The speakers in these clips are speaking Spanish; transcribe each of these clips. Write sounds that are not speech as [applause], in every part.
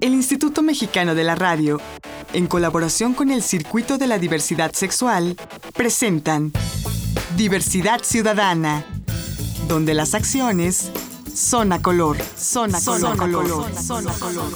El Instituto Mexicano de la Radio, en colaboración con el Circuito de la Diversidad Sexual, presentan Diversidad Ciudadana, donde las acciones son a color, son a color, color, son a color.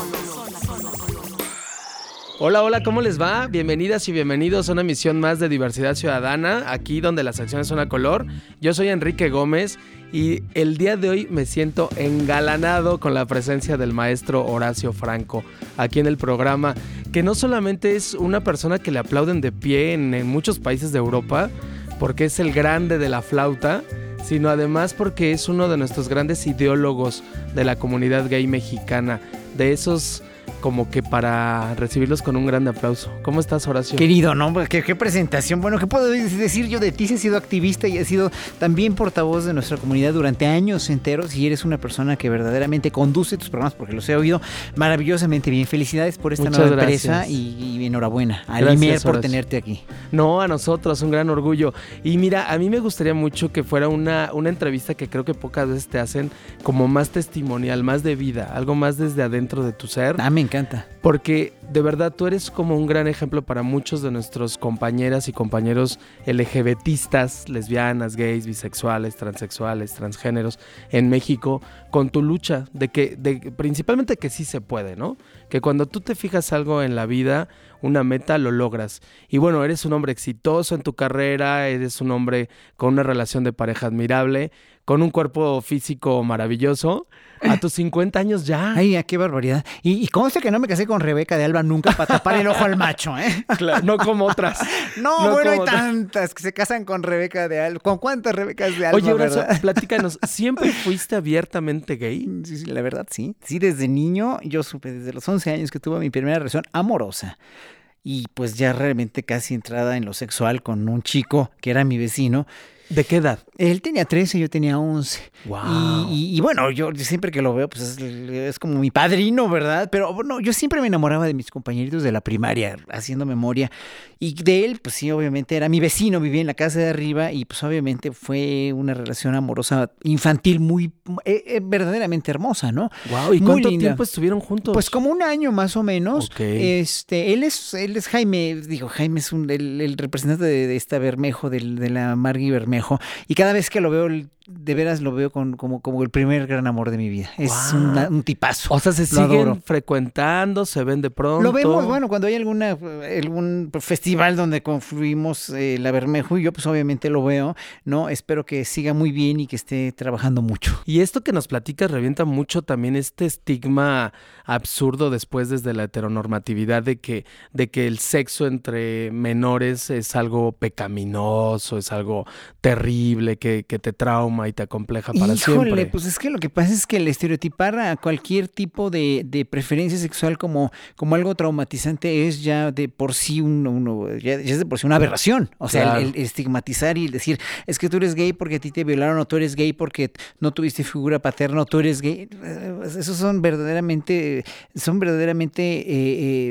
Hola, hola, ¿cómo les va? Bienvenidas y bienvenidos a una emisión más de Diversidad Ciudadana, aquí donde las acciones son a color. Yo soy Enrique Gómez y el día de hoy me siento engalanado con la presencia del maestro Horacio Franco aquí en el programa, que no solamente es una persona que le aplauden de pie en, en muchos países de Europa, porque es el grande de la flauta, sino además porque es uno de nuestros grandes ideólogos de la comunidad gay mexicana, de esos como que para recibirlos con un gran aplauso. ¿Cómo estás, Horacio? Querido, ¿no? ¿Qué, qué presentación. Bueno, ¿qué puedo decir yo de ti? Si has sido activista y has sido también portavoz de nuestra comunidad durante años enteros y eres una persona que verdaderamente conduce tus programas porque los he oído maravillosamente bien. Felicidades por esta Muchas nueva gracias. empresa y, y enhorabuena a Gracias, Limer por Horacio. tenerte aquí. No, a nosotros, un gran orgullo. Y mira, a mí me gustaría mucho que fuera una, una entrevista que creo que pocas veces te hacen como más testimonial, más de vida, algo más desde adentro de tu ser. Me encanta. Porque de verdad tú eres como un gran ejemplo para muchos de nuestros compañeras y compañeros LGBTistas, lesbianas, gays, bisexuales, transexuales, transgéneros en México, con tu lucha de que, principalmente que sí se puede, ¿no? Que cuando tú te fijas algo en la vida, una meta, lo logras. Y bueno, eres un hombre exitoso en tu carrera, eres un hombre con una relación de pareja admirable, con un cuerpo físico maravilloso. A tus 50 años ya. Ay, qué barbaridad. Y, y consta que no me casé con Rebeca de Alba nunca para tapar el ojo al macho, ¿eh? [laughs] Claro, no como otras. [laughs] No, No bueno, hay tantas que se casan con Rebeca de Alba. ¿Con cuántas Rebecas de Alba, Oye, Horacio, platícanos, [laughs] ¿siempre fuiste abiertamente gay? Sí, sí, la verdad sí. Sí, desde niño yo supe desde los 11 años que tuve mi primera relación amorosa. Y pues ya realmente casi entrada en lo sexual con un chico que era mi vecino. ¿De qué edad? Él tenía 13, yo tenía 11. Wow. Y, y- y bueno, yo siempre que lo veo, pues es, es como mi padrino, ¿verdad? Pero bueno, yo siempre me enamoraba de mis compañeritos de la primaria, haciendo memoria. Y de él, pues sí, obviamente era mi vecino, vivía en la casa de arriba y pues obviamente fue una relación amorosa infantil muy, eh, eh, verdaderamente hermosa, ¿no? Wow, ¿y Muy cuánto linda. tiempo estuvieron juntos? Pues como un año más o menos. Ok. Este, él es, él es Jaime, digo, Jaime es un, el, el representante de, de esta Bermejo, del- de la Margui Bermejo. Y cada vez que lo veo, de veras lo veo con, como, como el primer gran amor de mi vida. Es una- un tipazo. o sea, se lo siguen adoro. frecuentando, se ven de pronto. Lo vemos, bueno, cuando hay alguna, algún festival donde confluimos eh, la Bermejo y yo, pues obviamente lo veo, ¿no? Espero que siga muy bien y que esté trabajando mucho. Y esto que nos platicas revienta mucho también este estigma absurdo después desde la heteronormatividad de que, de que el sexo entre menores es algo pecaminoso, es algo terrible, que, que te trauma y te acompleja para Híjole, siempre. pues es que lo que pasa es que el estereotipar a cualquier tipo de, de preferencia sexual como, como algo traumatizante es ya de por sí un, uno- ya, ya es de por sí una aberración. O sea, Claro. el, el estigmatizar y el decir, es que tú eres gay porque a ti te violaron, o tú eres gay porque no tuviste figura paterna, o tú eres gay. Esos son verdaderamente, son verdaderamente eh,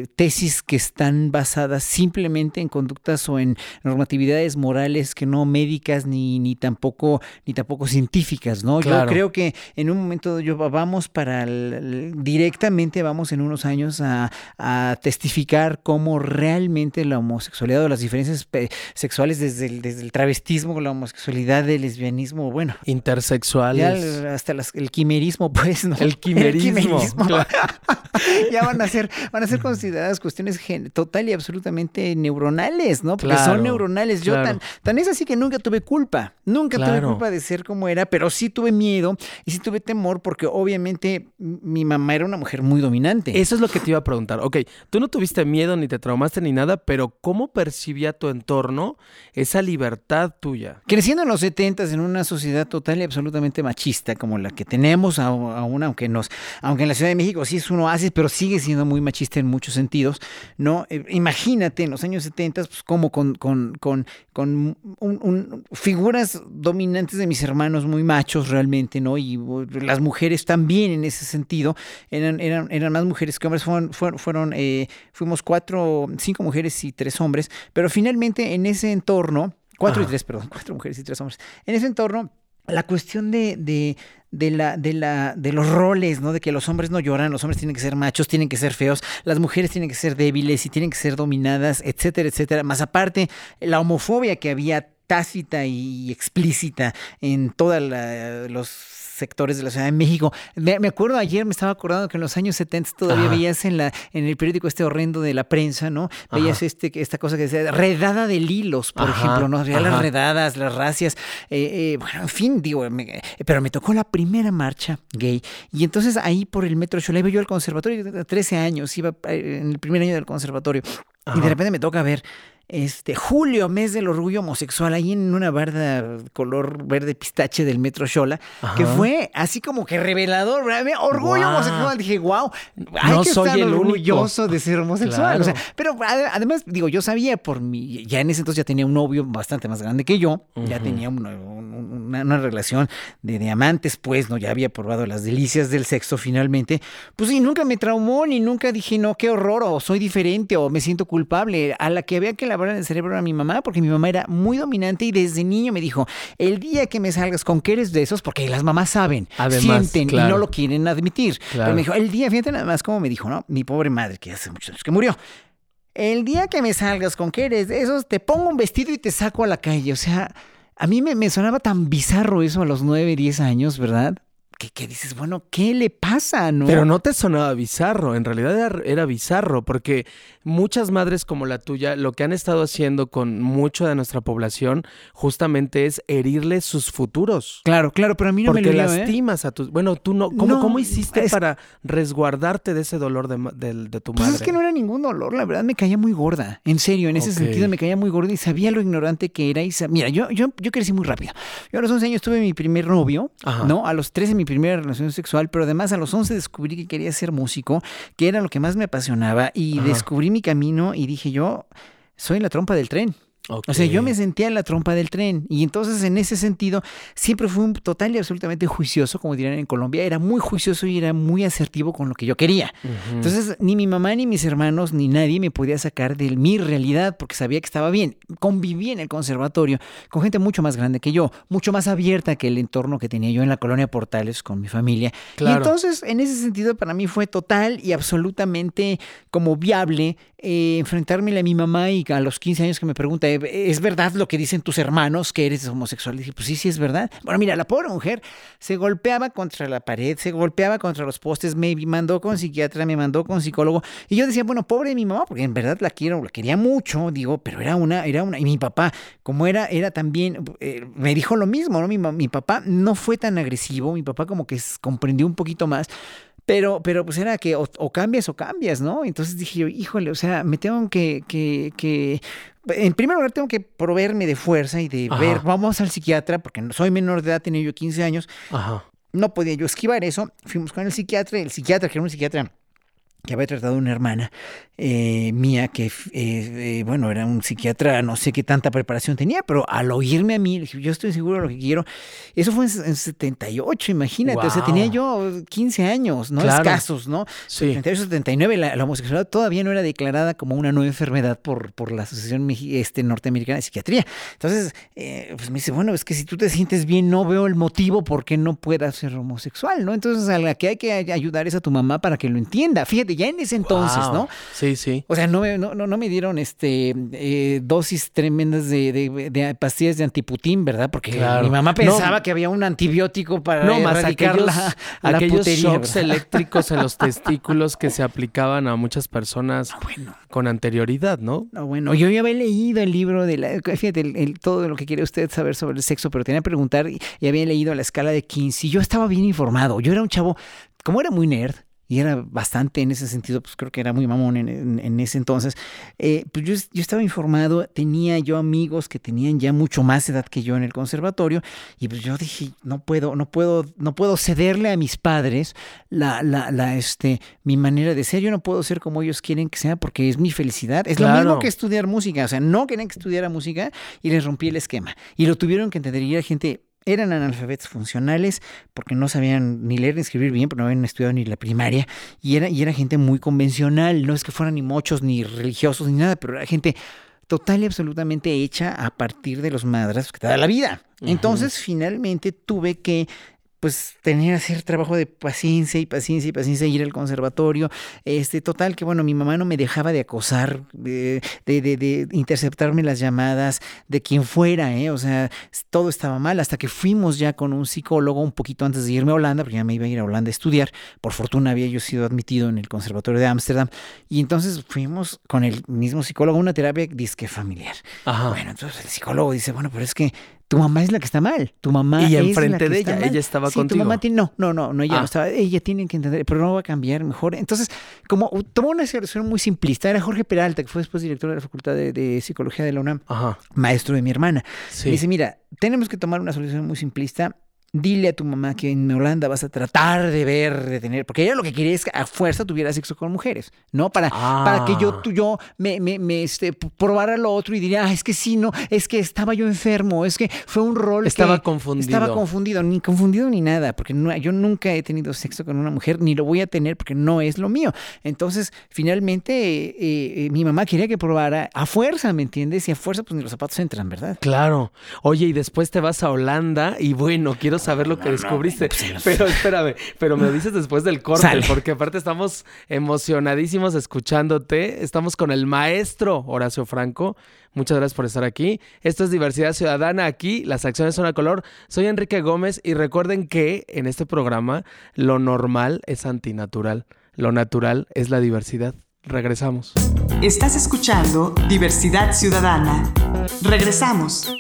eh, tesis que están basadas simplemente en conductas o en normatividades morales que no médicas ni, ni tampoco ni tampoco científicas, ¿no? Claro. Yo creo que en un momento yo vamos para el- directamente vamos en unos años a, a testificar cómo realmente la homosexualidad o las diferencias pe- sexuales desde el, desde el travestismo, la homosexualidad, el lesbianismo, bueno, Intersexuales. hasta las- el quimerismo, [laughs] pues, ¿no? El quimerismo, claro. [laughs] ya van a ser, van a ser consideradas cuestiones total y absolutamente neuronales, ¿no? Porque Claro, son neuronales. Yo tan, tan es así que nunca tuve culpa. Nunca tuve culpa de ser como era, pero sí tuve miedo y sí tuve temor porque obviamente mi mamá era una mujer muy dominante. Eso es lo que te iba a preguntar. Ok, tú no tuviste miedo ni te traumaste ni nada, pero ¿cómo percibía tu entorno esa libertad tuya? Creciendo en los 70 en una sociedad total y absolutamente machista como la que tenemos aún, aunque nos, aunque en la Ciudad de México sí es un oasis, pero sigue siendo muy machista en muchos sentidos, ¿no? Eh, imagínate en los años 70, pues como con, con, con, con un- un- figuras dominantes de mis hermanos muy machos realmente, ¿no? Y uh, las mujeres también en ese sentido, eran, eran, eran más mujeres que hombres, fueron, fueron, fueron, eh, fuimos cuatro, cinco mujeres y tres hombres, pero finalmente en ese entorno, cuatro y Ajá. tres, perdón, [laughs] cuatro mujeres y tres hombres, en ese entorno la cuestión de, de, de la, de la, de los roles, ¿no? De que los hombres no lloran, los hombres tienen que ser machos, tienen que ser feos, las mujeres tienen que ser débiles y tienen que ser dominadas, etcétera, etcétera. Más aparte, la homofobia que había tácita y explícita en todos los sectores de la Ciudad de México. Me, acuerdo ayer, me estaba acordando que en los años 70 todavía veías en la en el periódico este horrendo de la prensa, ¿no? Veías este esta cosa que decía redada de lilos, por ejemplo, ¿no? las redadas, las racias, eh, eh, bueno, en fin, digo, pero me tocó la primera marcha gay y entonces ahí por el metro yo iba yo al conservatorio, 13 años, iba eh, en el primer año del conservatorio y de repente me toca ver este julio, mes del orgullo homosexual, ahí en una barda color verde pistache del Metro Xola, que fue así como que revelador, orgullo homosexual. Dije, wow, hay no que soy estar el orgulloso de ser homosexual. O sea, pero además, digo, yo sabía por mi, ya en ese entonces ya tenía un novio bastante más grande que yo, ya tenía una, una, relación de diamantes, pues, no, ya había probado las delicias del sexo finalmente. Pues sí, nunca me traumó, ni nunca dije, no, qué horror, o soy diferente, o me siento culpable. A la que había que la en el cerebro a mi mamá porque mi mamá era muy dominante y desde niño me dijo, el día que me salgas con que eres de esos, porque las mamás saben, sienten y no lo quieren admitir. Pero me dijo, el día, fíjate nada más como me dijo, ¿no? Mi pobre madre, que hace muchos años que murió. El día que me salgas con que eres de esos, te pongo un vestido y te saco a la calle. O sea, a mí me, me sonaba tan bizarro eso a los 9, 10 años, ¿verdad? que, dices, bueno, ¿qué le pasa? ¿no? Pero no te sonaba bizarro, en realidad era, bizarro, porque muchas madres como la tuya lo que han estado haciendo con mucho de nuestra población justamente es herirle sus futuros. Claro, claro, pero a mí no me lo ¿eh? lastimas a tus... Bueno, tú no... ¿Cómo, ¿cómo hiciste para resguardarte de ese dolor de, de, tu madre? Pues es que no era ningún dolor, la verdad me caía muy gorda, en serio, en ese sentido me caía muy gorda y sabía lo ignorante que era. Y Mira, yo, yo, yo crecí muy rápido. Yo a los 11 años tuve mi primer novio, ¿no? A los 13 mi primera relación sexual, pero además a los 11 descubrí que quería ser músico, que era lo que más me apasionaba y descubrí mi camino y dije yo, soy la trompa del tren. O sea, yo me sentía en la trompa del tren y entonces en ese sentido siempre fui un total y absolutamente juicioso, como dirían en Colombia, era muy juicioso y era muy asertivo con lo que yo quería. Entonces, ni mi mamá, ni mis hermanos, ni nadie me podía sacar de mi realidad porque sabía que estaba bien. Conviví en el conservatorio con gente mucho más grande que yo, mucho más abierta que el entorno que tenía yo en la colonia Portales con mi familia. Y entonces, en ese sentido, para mí fue total y absolutamente como viable eh, enfrentarme a mi mamá y a los 15 años que me pregunta, ¿es verdad lo que dicen tus hermanos que eres homosexual? Y dije, pues sí, sí es verdad. Bueno, mira, la pobre mujer se golpeaba contra la pared, se golpeaba contra los postes, me mandó con psiquiatra, me mandó con psicólogo. Y yo decía, bueno, pobre mi mamá, porque en verdad la quiero, la quería mucho, digo, pero era una, era una, y mi papá, como era, era también, eh, me dijo lo mismo, ¿no? Mi, mi papá no fue tan agresivo, mi papá como que comprendió un poquito más. Pero, pero pues era que o, cambias o cambias, ¿no? Entonces dije yo, híjole, o sea, me tengo que, que, que en primer lugar tengo que proveerme de fuerza y de ver, vamos al psiquiatra, porque soy menor de edad, tenía yo 15 años. Ajá. No podía yo esquivar eso. Fuimos con el psiquiatra, el psiquiatra, que era un psiquiatra que había tratado una hermana eh, mía que, eh, eh, bueno, era un psiquiatra, no sé qué tanta preparación tenía, pero al oírme a mí, dije, yo estoy seguro de lo que quiero. Eso fue en, 78, imagínate, o sea, tenía yo 15 años, ¿no? Escasos, ¿no? Sí. 78, 79, la, homosexualidad todavía no era declarada como una nueva enfermedad por, por la Asociación este, Norteamericana de Psiquiatría. Entonces, pues me dice, bueno, es que si tú te sientes bien, no veo el motivo por qué no puedas ser homosexual, ¿no? Entonces, a la que hay que ayudar es a tu mamá para que lo entienda. Fíjate, ya en ese entonces, ¿no? Sí. Sí. O sea, no me, no, no, me dieron este eh, dosis tremendas de, pastillas de antiputín, ¿verdad? Porque mi mamá pensaba que había un antibiótico para no, más aquellos, la, aquellos shocks eléctricos en los [laughs] testículos que se aplicaban a muchas personas ah, con anterioridad, ¿no? No, bueno, yo ya había leído el libro de la, fíjate, el, todo lo que quiere usted saber sobre el sexo, pero tenía que preguntar y, había leído la escala de Kinsey. Yo estaba bien informado. Yo era un chavo, como era muy nerd, y era bastante en ese sentido, pues creo que era muy mamón en, ese entonces, eh, pues yo, yo, estaba informado, tenía yo amigos que tenían ya mucho más edad que yo en el conservatorio, y pues yo dije, no puedo, no puedo, no puedo cederle a mis padres la, la, la, este, mi manera de ser, yo no puedo ser como ellos quieren que sea porque es mi felicidad, es lo mismo que estudiar música, o sea, no querían que estudiara música y les rompí el esquema, y lo tuvieron que entender, y era gente eran analfabetos funcionales porque no sabían ni leer ni escribir bien, porque no habían estudiado ni la primaria, y era, y era gente muy convencional, no es que fueran ni mochos, ni religiosos, ni nada, pero era gente total y absolutamente hecha a partir de los madras que te da la vida. Entonces, finalmente tuve que pues tenía que hacer trabajo de paciencia y paciencia y paciencia, ir al conservatorio. Este, total, que bueno, mi mamá no me dejaba de acosar, de, de, de, interceptarme las llamadas, de quien fuera, ¿eh? O sea, todo estaba mal, hasta que fuimos ya con un psicólogo un poquito antes de irme a Holanda, porque ya me iba a ir a Holanda a estudiar. Por fortuna había yo sido admitido en el conservatorio de Ámsterdam. Y entonces fuimos con el mismo psicólogo a una terapia disque familiar. Bueno, entonces el psicólogo dice, bueno, pero es que tu mamá es la que está mal. Tu mamá y es enfrente la que de está ella, mal. ella estaba sí, contigo. Tu mamá tiene, no, no, no, no, ella Ah. no estaba. Ella tiene que entender, pero no va a cambiar mejor. Entonces, como tomó una solución muy simplista, era Jorge Peralta, que fue después director de la Facultad de, de Psicología de la UNAM, Ajá. maestro de mi hermana. Sí. Me dice, mira, tenemos que tomar una solución muy simplista. Dile a tu mamá que en Holanda vas a tratar de ver, de tener, porque ella lo que quería es que a fuerza tuviera sexo con mujeres, ¿no? Para, Ah. para que yo, tú, yo me, me, me, este, probara lo otro y diría, ah, es que sí, no, es que estaba yo enfermo, es que fue un rol que- Estaba confundido. Estaba confundido, ni confundido ni nada, porque no- yo nunca he tenido sexo con una mujer, ni lo voy a tener porque no es lo mío. Entonces, finalmente, eh, eh, mi mamá quería que probara a fuerza, ¿me entiendes? Y a fuerza, pues ni los zapatos entran, ¿verdad? Claro. Oye, y después te vas a Holanda y bueno, quiero saber lo que descubriste. pero espérame, pero me lo dices después del corte, Sale. porque aparte estamos emocionadísimos escuchándote. Estamos con el maestro Horacio Franco. Muchas gracias por estar aquí. Esto es Diversidad Ciudadana. Aquí las acciones son a color. Soy Enrique Gómez y recuerden que en este programa lo normal es antinatural. Lo natural es la diversidad. Regresamos. Estás escuchando Diversidad Ciudadana. Regresamos.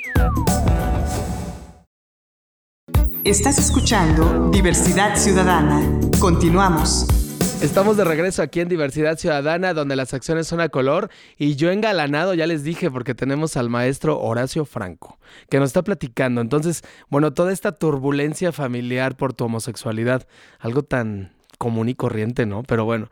Estás escuchando Diversidad Ciudadana. Continuamos. Estamos de regreso aquí en Diversidad Ciudadana, donde las acciones son a color. Y yo engalanado, ya les dije, porque tenemos al maestro Horacio Franco, que nos está platicando. Entonces, bueno, toda esta turbulencia familiar por tu homosexualidad, algo tan común y corriente, ¿no? Pero bueno,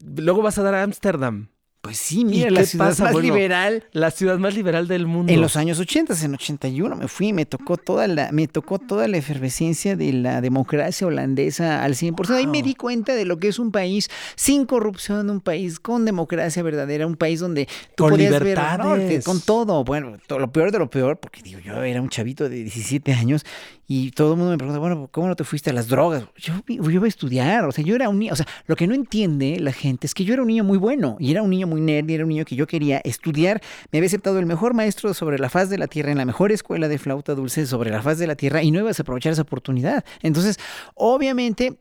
luego vas a dar a Ámsterdam, Pues sí, ¿Y mira, la ciudad pasa? más Bueno, liberal. la ciudad más liberal del mundo. En los años 80, en 81 me fui, me tocó toda la, me tocó toda la efervescencia de la democracia holandesa al 100%. Ahí me Wow. di cuenta de lo que es un país sin corrupción, un país con democracia verdadera, un país donde tú Con podías ver libertades. que- con todo, bueno, lo peor de lo peor, porque digo, yo era un chavito de 17 años y todo el mundo me pregunta, bueno, ¿cómo no te fuiste a las drogas? Yo, iba a estudiar, o sea, yo era un niño, o sea, lo que no entiende la gente es que yo era un niño muy bueno y era un niño muy nerd y era un niño que yo quería estudiar. Me había aceptado el mejor maestro sobre la faz de la tierra en la mejor escuela de flauta dulce sobre la faz de la tierra y no ibas a aprovechar esa oportunidad. Entonces, obviamente,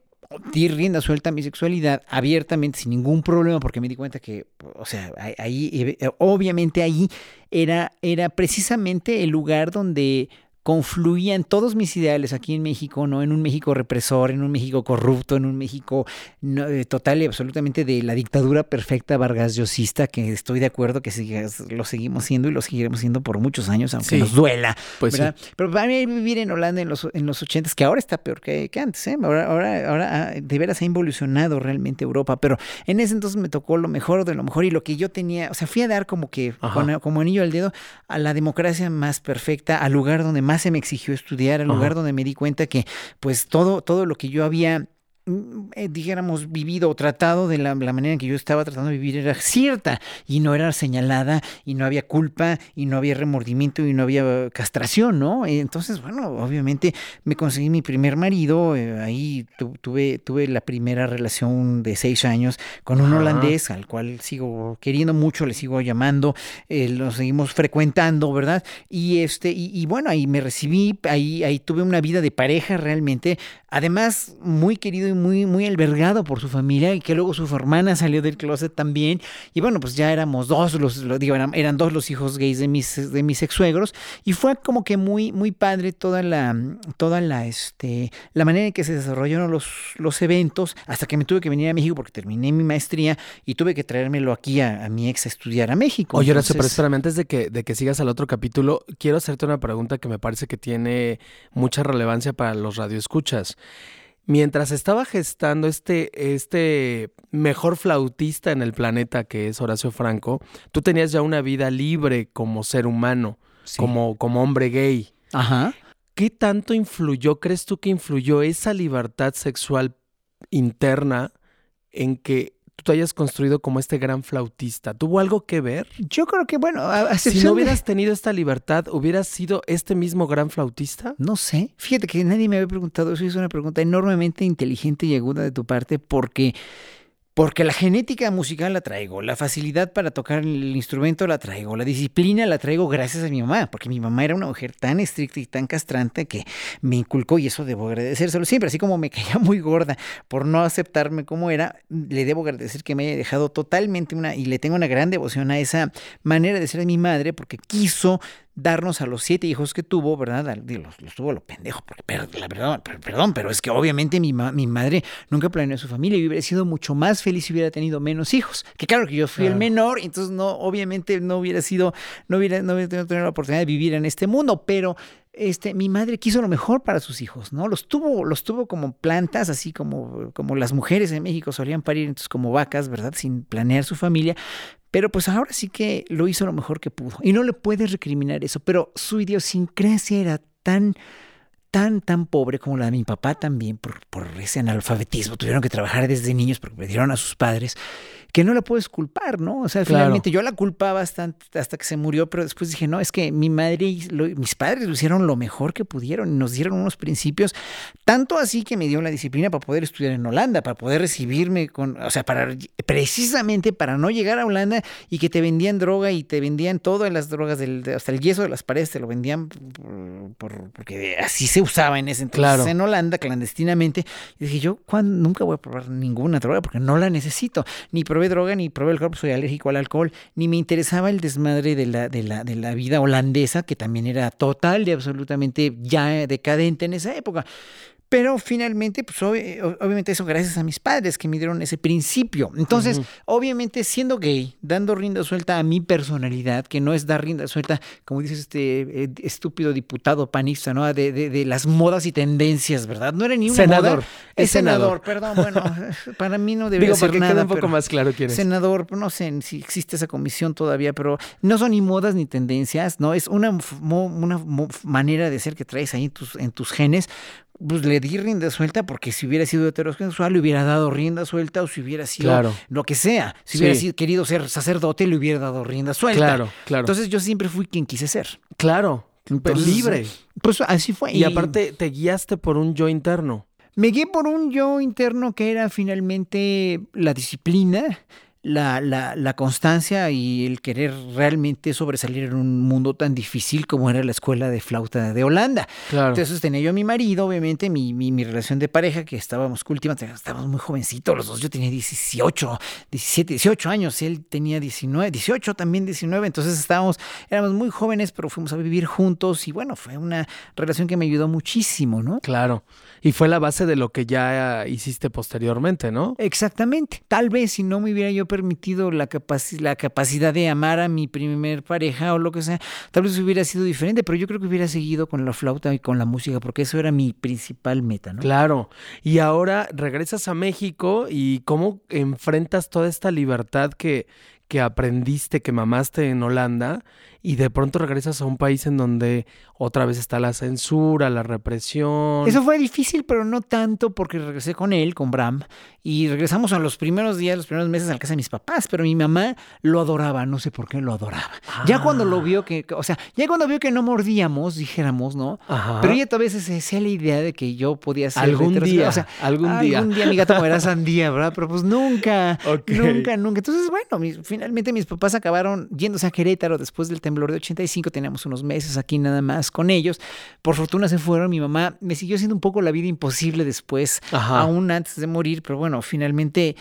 di rienda suelta a mi sexualidad abiertamente, sin ningún problema, porque me di cuenta que, o sea, ahí- ahí, eh, obviamente ahí era, era precisamente el lugar donde confluían todos mis ideales aquí en México, ¿no? En un México represor, en un México corrupto, en un México no, eh, total y absolutamente de la dictadura perfecta Vargas Llosista, que estoy de acuerdo que sigue- lo seguimos siendo y lo seguiremos siendo por muchos años, aunque Sí. nos duela. Pues. Pero para mí vivir en Holanda en los, en los 80 que ahora está peor que, que antes, ¿eh? Ahora, ahora, ahora ah, de veras ha involucionado realmente Europa, pero en ese entonces me tocó lo mejor de lo mejor y lo que yo tenía, o sea, fui a dar como que, con- como anillo al dedo, a la democracia más perfecta, al lugar donde más se me exigió estudiar, Ajá. lugar donde me di cuenta que pues todo, todo lo que yo había eh, dijéramos, vivido o tratado de la, la manera en que yo estaba tratando de vivir era cierta y no era señalada y no había culpa y no había remordimiento y no había castración, ¿no? Eh, Entonces, bueno, obviamente me conseguí mi primer marido, eh, ahí tu- tuve, tuve la primera relación de seis años con un holandés al cual sigo queriendo mucho, le sigo llamando, eh, lo seguimos frecuentando, ¿verdad? Y este, y, y bueno, ahí me recibí, ahí, ahí tuve una vida de pareja realmente, además muy querido y muy, muy albergado por su familia, y que luego su hermana salió del closet también, y bueno, pues ya éramos dos, los, lo digo, eran, eran dos los hijos gays de mis, de mis ex suegros, y fue como que muy, muy padre toda la, toda la, este, la manera en que se desarrollaron los, los eventos, hasta que me tuve que venir a México porque terminé mi maestría y tuve que traérmelo aquí a, a mi ex a estudiar a México. Oye, Horacio, pero Entonces- espérame, antes de que, de que sigas al otro capítulo, quiero hacerte una pregunta que me parece que tiene mucha relevancia para los radioescuchas. Mientras estaba gestando este, este mejor flautista en el planeta que es Horacio Franco, tú tenías ya una vida libre como ser humano, Sí. como, como hombre gay. Ajá. ¿Qué tanto influyó, crees tú que influyó esa libertad sexual interna en que tú hayas construido como este gran flautista? ¿Tuvo algo que ver? Yo creo que, bueno, a, si no hubieras tenido esta libertad, ¿hubieras sido este mismo gran flautista? No sé. Fíjate que nadie me había preguntado eso. Es una pregunta enormemente inteligente y aguda de tu parte porque porque la genética musical la traigo, la facilidad para tocar el instrumento la traigo, la disciplina la traigo gracias a mi mamá, porque mi mamá era una mujer tan estricta y tan castrante que me inculcó, y eso debo agradecérselo siempre, así como me caía [laughs] muy gorda por no aceptarme como era, le debo agradecer que me haya dejado totalmente una, y le tengo una gran devoción a esa manera de ser de mi madre, porque quiso darnos a los siete hijos que tuvo, ¿verdad? Los, los tuvo lo pendejo, porque, la verdad, perdón, pero es que obviamente mi, mi madre nunca planeó su familia y hubiera sido mucho más feliz si hubiera tenido menos hijos. Que claro que yo fui el menor, entonces no, obviamente no hubiera sido, no hubiera, no hubiera tenido la oportunidad de vivir en este mundo, pero este, mi madre quiso lo mejor para sus hijos, ¿no? Los tuvo, los tuvo como plantas, así como, como las mujeres en México solían parir, entonces como vacas, ¿verdad? Sin planear su familia. Pero pues ahora sí que lo hizo lo mejor que pudo. Y no le puedes recriminar eso, pero su idiosincrasia era tan tan, tan pobre como la de mi papá también, por, por ese analfabetismo. Tuvieron que trabajar desde niños porque perdieron a sus padres que no la puedes culpar, ¿no? O sea, finalmente yo la culpaba hasta, hasta que se murió, pero después dije, no, es que mi madre y mis padres lo hicieron lo mejor que pudieron y nos dieron unos principios, tanto así que me dio la disciplina para poder estudiar en Holanda, para poder recibirme con, o sea, para precisamente para no llegar a Holanda y que te vendían droga y te vendían todas las drogas, del, hasta el yeso de las paredes te lo vendían por, porque así se usaba en ese entonces en Holanda clandestinamente. Y dije, yo nunca voy a probar ninguna droga porque no la necesito, ni probé droga ni probé el cuerpo, soy alérgico al alcohol, ni me interesaba el desmadre de la, de la, de la vida holandesa, que también era total y absolutamente ya decadente en esa época. Pero finalmente, pues obviamente eso gracias a mis padres que me dieron ese principio. Entonces, obviamente siendo gay, dando rienda suelta a mi personalidad, que no es dar rienda suelta, como dices este eh, estúpido diputado panista, ¿no? De, de, las modas y tendencias, ¿verdad? No era ni un senador. es senador. Perdón, bueno, [laughs] para mí no debería ser nada. un poco más claro quién es. Senador, no sé si existe esa comisión todavía, pero no son ni modas ni tendencias, ¿no? Es una, una manera de ser que traes ahí en tus, en tus genes pues le di rienda suelta porque si hubiera sido heterosexual le hubiera dado rienda suelta o si hubiera sido lo que sea. Si hubiera querido ser sacerdote le hubiera dado rienda suelta. Claro, claro. Entonces yo siempre fui quien quise ser. Claro. libre. Pues así fue. Y, y aparte te guiaste por un yo interno. Me guié por un yo interno que era finalmente la disciplina, la, la, la, constancia y el querer realmente sobresalir en un mundo tan difícil como era la escuela de flauta de Holanda. Entonces tenía yo a mi marido, obviamente, mi, mi, relación de pareja, que estábamos últimamente, estábamos muy jovencitos los dos, yo tenía 18, 17, 18 años, él tenía 19, 18 también 19, entonces estábamos, éramos muy jóvenes, pero fuimos a vivir juntos y bueno, fue una relación que me ayudó muchísimo, ¿no? Claro. Y fue la base de lo que ya hiciste posteriormente, ¿no? Exactamente. Tal vez si no me hubiera yo permitido la, la capacidad de amar a mi primer pareja o lo que sea, tal vez hubiera sido diferente, pero yo creo que hubiera seguido con la flauta y con la música, porque eso era mi principal meta, ¿no? Claro. Y ahora regresas a México y cómo enfrentas toda esta libertad que, que aprendiste, que mamaste en Holanda y de pronto regresas a un país en donde otra vez está la censura, la represión. Eso fue difícil, pero no tanto porque regresé con él, con Bram, y regresamos a los primeros días, los primeros meses a la casa de mis papás, pero mi mamá lo adoraba, no sé por qué lo adoraba. Ya cuando lo vio que, o sea, ya cuando vio que no mordíamos, dijéramos, ¿no? Pero ella todavía se hacía la idea de que yo podía ser algún día, o sea, algún día. Algún día mi gato era sandía, ¿verdad? Pero pues nunca, nunca, nunca. Entonces, bueno, finalmente mis papás acabaron yéndose a Querétaro después del temblor de 85, teníamos unos meses aquí nada más con ellos. Por fortuna se fueron, mi mamá me siguió haciendo un poco la vida imposible después, aún antes de morir, pero bueno, finalmente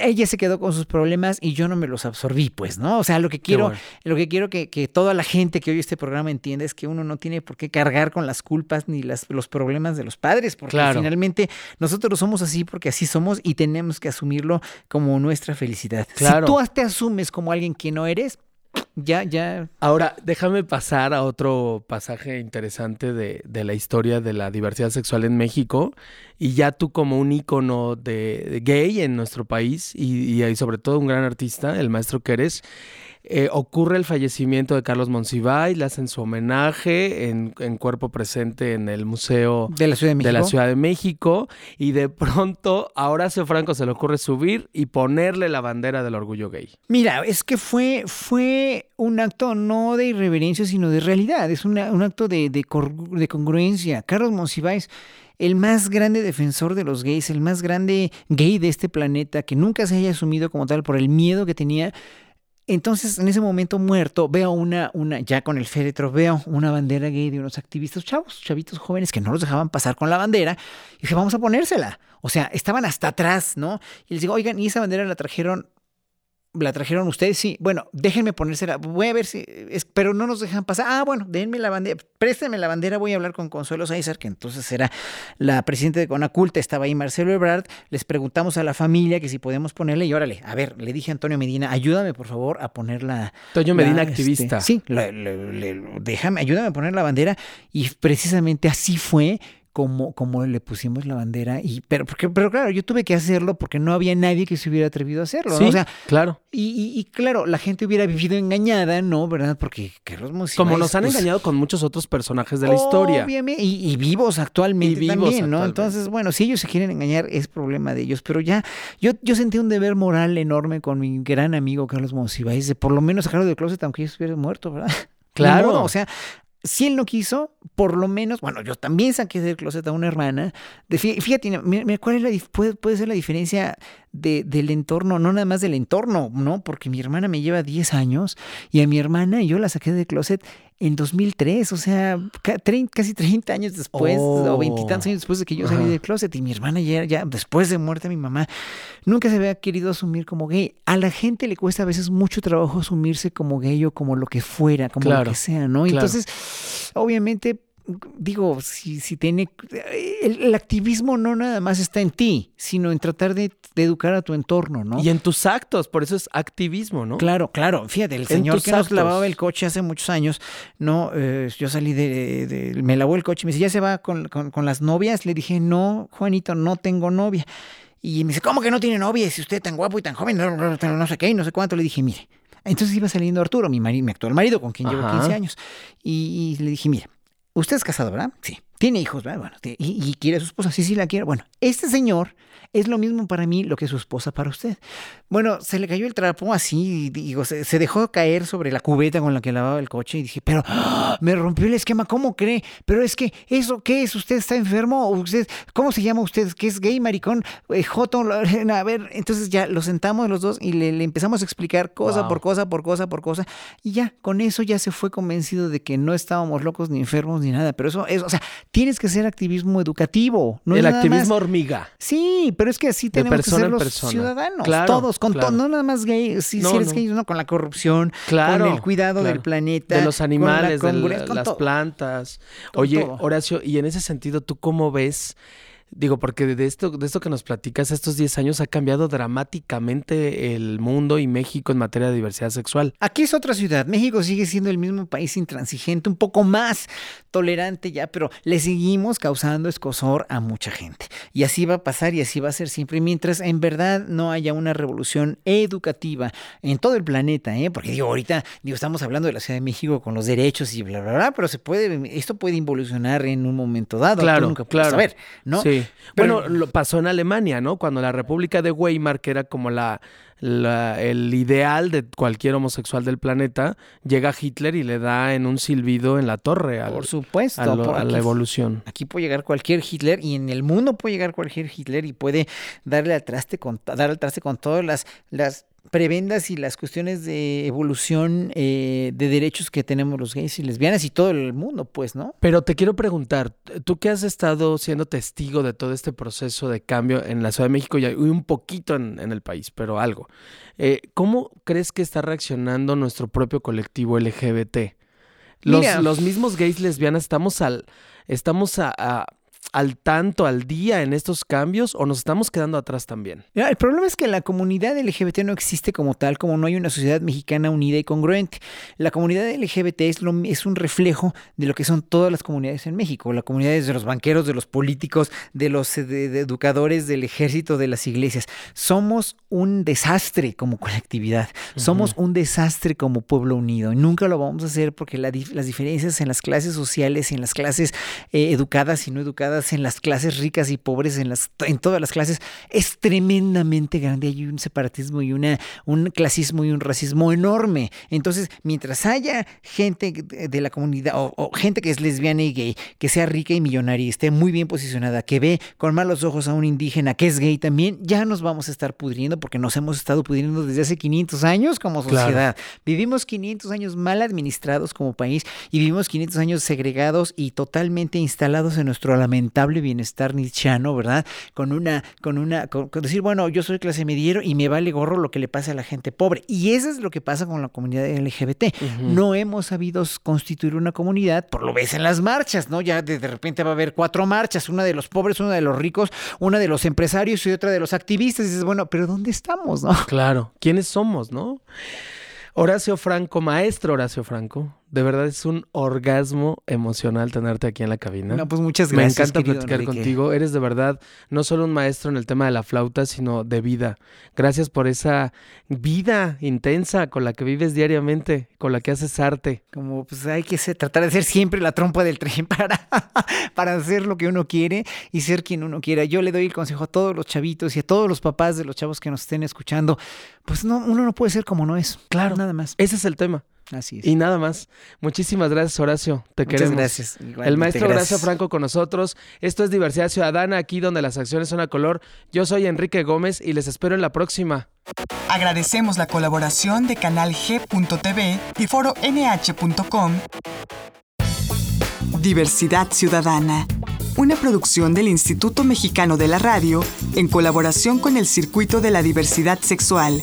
ella se quedó con sus problemas y yo no me los absorbí, pues, ¿no? O sea, lo que quiero, lo que quiero que, que, toda la gente que oye este programa entienda es que uno no tiene por qué cargar con las culpas ni las, los problemas de los padres, porque finalmente nosotros somos así porque así somos y tenemos que asumirlo como nuestra felicidad. Si tú te asumes como alguien que no eres, ya, ya. Ahora, déjame pasar a otro pasaje interesante de, de, la historia de la diversidad sexual en México. Y ya tú como un ícono de, gay en nuestro país y, y, sobre todo un gran artista, el maestro que eres, eh, ocurre el fallecimiento de Carlos Monsiváis, le hacen su homenaje en, cuerpo presente en el Museo de la, Ciudad de, de la Ciudad de México y de pronto a Horacio Franco se le ocurre subir y ponerle la bandera del orgullo gay. Mira, es que fue, fue un acto no de irreverencia, sino de realidad, es un acto de, de, de congruencia. Carlos Monsiváis el más grande defensor de los gays, el más grande gay de este planeta, que nunca se haya asumido como tal por el miedo que tenía. Entonces, en ese momento muerto, veo una, una, ya con el féretro, veo una bandera gay de unos activistas chavos, chavitos jóvenes que no los dejaban pasar con la bandera. Y dije, vamos a ponérsela. O sea, estaban hasta atrás, ¿no? Y les digo, oigan, y esa bandera la trajeron la trajeron ustedes, sí. Bueno, déjenme ponérsela. Voy a ver si. Es, pero no nos dejan pasar. Ah, bueno, denme la bandera. Préstenme la bandera. Voy a hablar con Consuelo Sáizar, que entonces era la presidenta de Conaculta. Estaba ahí Marcelo Ebrard. Les preguntamos a la familia que si podemos ponerle. Y órale, a ver, le dije a Antonio Medina, ayúdame por favor a poner la. Antonio Medina, este, activista. sí, déjame, ayúdame a poner la bandera. Y precisamente así fue como, como le pusimos la bandera. Y, pero, porque, pero claro, yo tuve que hacerlo porque no había nadie que se hubiera atrevido a hacerlo. Sí, O sea, claro. Y, y, claro, la gente hubiera vivido engañada, ¿no? ¿Verdad? Porque Carlos Monsiváis, Como nos han pues, engañado con muchos otros personajes de la historia. Obviamente, y, y vivos actualmente Y vivos también, ¿no? Entonces, bueno, si ellos se quieren engañar, es problema de ellos. Pero ya, yo, yo sentí un deber moral enorme con mi gran amigo Carlos Monsiváis de por lo menos sacarlo del closet aunque yo estuviera muerto, ¿verdad? [laughs] Claro. Modo, o sea, si él no quiso, por lo menos, bueno, yo también saqué del closet a una hermana. De, fí- fíjate, ¿cuál es la, puede, puede ser la diferencia de, del entorno? No nada más del entorno, ¿no? Porque mi hermana me lleva 10 años y a mi hermana yo la saqué del closet en 2003, o sea, casi 30 años después, Oh. o veintitantos años después de que yo salí del closet. Y mi hermana ya, ya, después de muerte de mi mamá, nunca se había querido asumir como gay. A la gente le cuesta a veces mucho trabajo asumirse como gay o como lo que fuera, como Claro, lo que sea, ¿no? claro. Entonces, obviamente, digo, si, si tiene. El, el activismo no nada más está en ti, sino en tratar de, de educar a tu entorno, ¿no? Y en tus actos, por eso es activismo, ¿no? Claro, claro. Fíjate, el señor que nos actos. lavaba el coche hace muchos años, no, Eh, yo salí de, de- me lavó el coche y me dice, ¿ya se va con, con- con las novias? Le dije, no, Juanito, no tengo novia. Y me dice, ¿cómo que no tiene novia? Si usted es tan guapo y tan joven, no, no- no sé qué, y no sé cuánto. Le dije, mire. Entonces iba saliendo Arturo, mi, mari- mi actual marido, con quien llevo Ajá. 15 años. Y, y le dije, mire, usted es casado, ¿verdad? Sí. Tiene hijos, ¿verdad? Bueno, y quiere a su esposa. Sí, sí, la quiere. Bueno, este señor es lo mismo para mí lo que su esposa para usted. Bueno, se le cayó el trapo así, digo, se, se dejó caer sobre la cubeta con la que lavaba el coche y dije, pero ¡ah! me rompió el esquema, ¿cómo cree? Pero es que, ¿eso qué es? ¿Usted está enfermo? ¿O usted, ¿Cómo se llama usted? ¿Qué es gay, maricón? Eh, joto? A ver, entonces ya lo sentamos los dos y le, le empezamos a explicar cosa Wow. por cosa, por cosa, por cosa. Y ya, con eso ya se fue convencido de que no estábamos locos ni enfermos ni nada. Pero eso, es, o sea, tienes que hacer activismo educativo. No el activismo hormiga. Sí, pero es que así tenemos que ser los ciudadanos, Claro, todos, con claro. todo, no nada más gay, si, No, si eres no. gay, no, con la corrupción, Claro. con el cuidado del planeta, De los con la animales, de la- las todo. plantas. Con Oye, todo. Horacio, y en ese sentido, ¿tú cómo ves? Digo, porque de esto, de esto que nos platicas, estos 10 años ha cambiado dramáticamente el mundo y México en materia de diversidad sexual. Aquí es otra ciudad. México sigue siendo el mismo país intransigente, un poco más tolerante ya, pero le seguimos causando escosor a mucha gente. Y así va a pasar y así va a ser siempre. Mientras en verdad no haya una revolución educativa en todo el planeta, ¿eh? porque digo, ahorita digo, estamos hablando de la Ciudad de México con los derechos y bla, bla, bla, pero se puede, esto puede involucionar en un momento dado. Claro, nunca claro. saber, ¿no? Sí. Pero- bueno, lo pasó en Alemania, ¿no? Cuando la República de Weimar, que era como la, la- el ideal de cualquier homosexual del planeta, llega Hitler y le da en un silbido en la torre al- Por supuesto. a, lo- por a la evolución. Aquí puede llegar cualquier Hitler y en el mundo puede llegar cualquier Hitler y puede darle al traste con, dar al traste con todas las, las prebendas y las cuestiones de evolución eh, de derechos que tenemos los gays y lesbianas y todo el mundo, pues, ¿no? Pero te quiero preguntar, tú que has estado siendo testigo de todo este proceso de cambio en la Ciudad de México y un poquito en, en el país, pero algo, eh, ¿cómo crees que está reaccionando nuestro propio colectivo LGBT? Los, los mismos gays lesbianas estamos al, estamos a, a- al tanto, al día en estos cambios o nos estamos quedando atrás también? el problema es que la comunidad LGBT no existe como tal, como no hay una sociedad mexicana unida y congruente. La comunidad LGBT es, lo, es un reflejo de lo que son todas las comunidades en México. La comunidad de los banqueros, de los políticos, de los educadores, del ejército, de las iglesias. Somos un desastre como colectividad. Somos un desastre como pueblo unido. Y nunca lo vamos a hacer porque las diferencias en las clases sociales en las clases eh, educadas y no educadas, en las clases ricas y pobres, en, las, en todas las clases, es tremendamente grande. Hay un separatismo y una, un clasismo y un racismo enorme. Entonces, mientras haya gente de la comunidad o, gente que es lesbiana y gay, que sea rica y millonaria y esté muy bien posicionada, que ve con malos ojos a un indígena que es gay también, ya nos vamos a estar pudriendo porque nos hemos estado pudriendo desde hace 500 años como sociedad. Vivimos 500 años mal administrados como país y vivimos 500 años segregados y totalmente instalados en nuestro lamentable bienestar nichano, ¿verdad? Con una, con una, con, decir, bueno, yo soy clase mediero y me vale gorro lo que le pasa a la gente pobre. Y eso es lo que pasa con la comunidad LGBT. No hemos sabido constituir una comunidad, por lo ves en las marchas, ¿no? Ya de, repente va a haber cuatro marchas, una de los pobres, una de los ricos, una de los empresarios y otra de los activistas. Y dices, bueno, pero ¿dónde estamos, no? Claro, ¿quiénes somos, no? Horacio Franco, maestro Horacio Franco, de verdad es un orgasmo emocional tenerte aquí en la cabina. No, pues muchas gracias. Me encanta platicar contigo. Eres de verdad no solo un maestro en el tema de la flauta, sino de vida. Gracias por esa vida intensa con la que vives diariamente, con la que haces arte. Como pues hay que tratar de ser siempre la trompa del tren [laughs] para, para hacer lo que uno quiere y ser quien uno quiera. Yo le doy el consejo a todos los chavitos y a todos los papás de los chavos que nos estén escuchando. Pues no, uno no puede ser como no es. Claro. Nada más. Ese es el tema. Así es. Y nada más. Muchísimas gracias, Horacio. Te Muchas queremos. gracias. el maestro Horacio Franco con nosotros. Esto es Diversidad Ciudadana, aquí donde las acciones son a color. Yo soy Enrique Gómez y les espero en la próxima. Agradecemos la colaboración de Canal G.tv y Foro NH.com. Diversidad Ciudadana. Una producción del Instituto Mexicano de la Radio en colaboración con el Circuito de la Diversidad Sexual